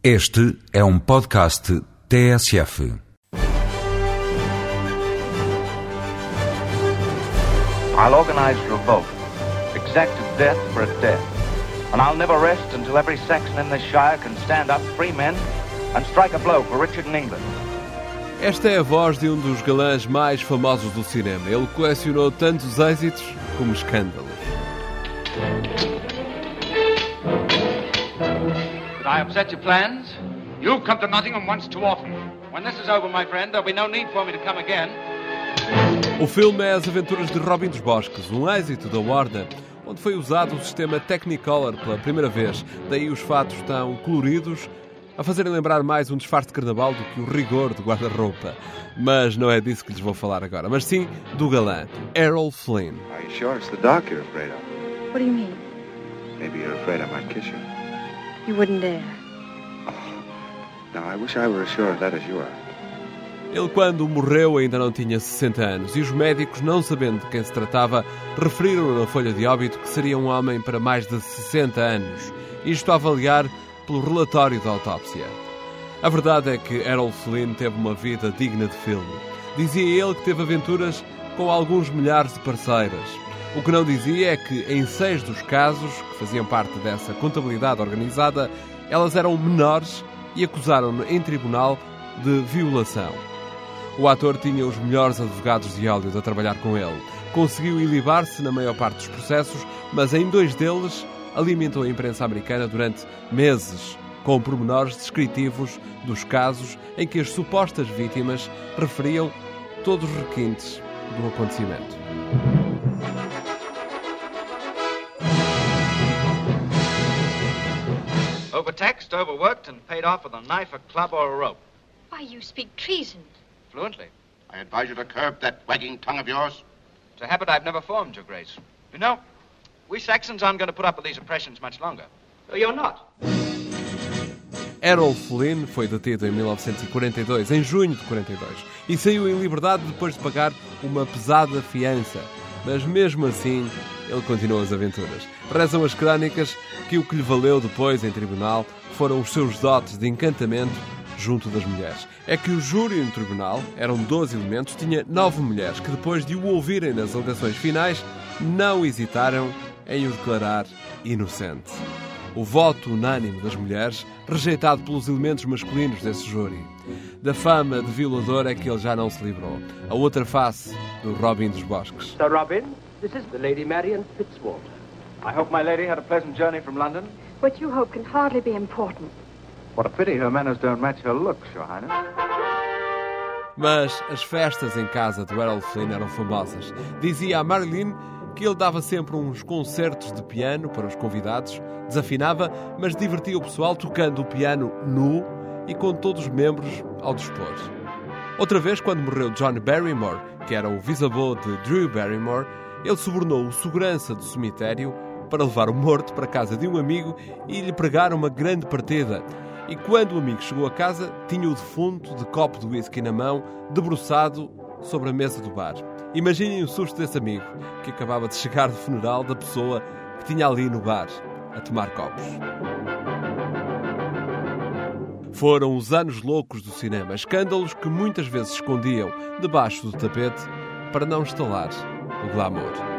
Este é um podcast TSF. I'll organize revolt, exact death for a death, and I'll never rest until every Saxon in this shire can stand up, free men, and strike a blow for Richard in England. Esta é a voz de um dos galãs mais famosos do cinema. Ele colecionou tantos êxitos como escândalos. I upset your plans? You've come to Nottingham once too often. When this is over, my friend, there'll be no need for me to come again. O filme é As Aventuras de Robin dos Bosques, um êxito da Warner, onde foi usado o sistema Technicolor pela primeira vez. Daí os fatos tão coloridos, a fazerem lembrar mais um disfarce de carnaval do que o rigor de guarda-roupa. Mas não é disso que lhes vou falar agora, mas sim do galã, Errol Flynn. Are you sure it's the doc you're afraid of? What do you mean? Maybe you're afraid I might kiss you. You wouldn't dare. Now, I wish I were as sure of that as you are. Ele, quando morreu, ainda não tinha 60 anos e os médicos, não sabendo de quem se tratava, referiram na folha de óbito que seria um homem para mais de 60 anos. Isto a avaliar pelo relatório da autópsia. A verdade é que Errol Flynn teve uma vida digna de filme. Dizia ele que teve aventuras com alguns milhares de parceiras. O que não dizia é que, em seis dos casos, que faziam parte dessa contabilidade organizada, elas eram menores e acusaram-no em tribunal de violação. O ator tinha os melhores advogados de Hollywood a trabalhar com ele. Conseguiu ilibar-se na maior parte dos processos, mas em dois deles alimentou a imprensa americana durante meses com pormenores descritivos dos casos em que as supostas vítimas referiam todos os requintes do acontecimento. Overtaxed, overworked, and paid off with a knife, a club, or a rope. Why, you speak treason. Fluently. I advise you to curb that wagging tongue of yours. It's a habit I've never formed, Your Grace. You know, we Saxons aren't going to put up with these oppressions much longer. You're not. Errol Flynn foi detido em 1942, em junho de 42, e saiu em liberdade depois de pagar uma pesada fiança. Mas mesmo assim, ele continuou as aventuras. Rezam as crónicas que o que lhe valeu depois em tribunal foram os seus dotes de encantamento junto das mulheres. É que o júri no tribunal, eram 12 elementos, tinha nove mulheres que depois de o ouvirem nas alegações finais, não hesitaram em o declarar inocente. O voto unânime das mulheres, rejeitado pelos elementos masculinos desse júri. Da fama de violador é que ele já não se livrou. A outra face do Robin dos Bosques. Sir Robin, this is the Lady Marian Fitzwater. I hope my lady had a pleasant journey from London. What you hope can hardly be important. What a pity her manners don't match her looks, Your Highness. Mas as festas em casa do Errol Flynn eram famosas. Dizia a Marilyn que ele dava sempre uns concertos de piano para os convidados, desafinava, mas divertia o pessoal tocando o piano nu e com todos os membros ao dispor. Outra vez, quando morreu John Barrymore, que era o bisavô de Drew Barrymore, ele subornou o segurança do cemitério para levar o morto para a casa de um amigo e lhe pregar uma grande partida. E quando o amigo chegou a casa, tinha o defunto de copo de whisky na mão, debruçado sobre a mesa do bar. Imaginem o susto desse amigo, que acabava de chegar do funeral da pessoa que tinha ali no bar, a tomar copos. Foram os anos loucos do cinema, escândalos que muitas vezes escondiam debaixo do tapete para não instalar o glamour.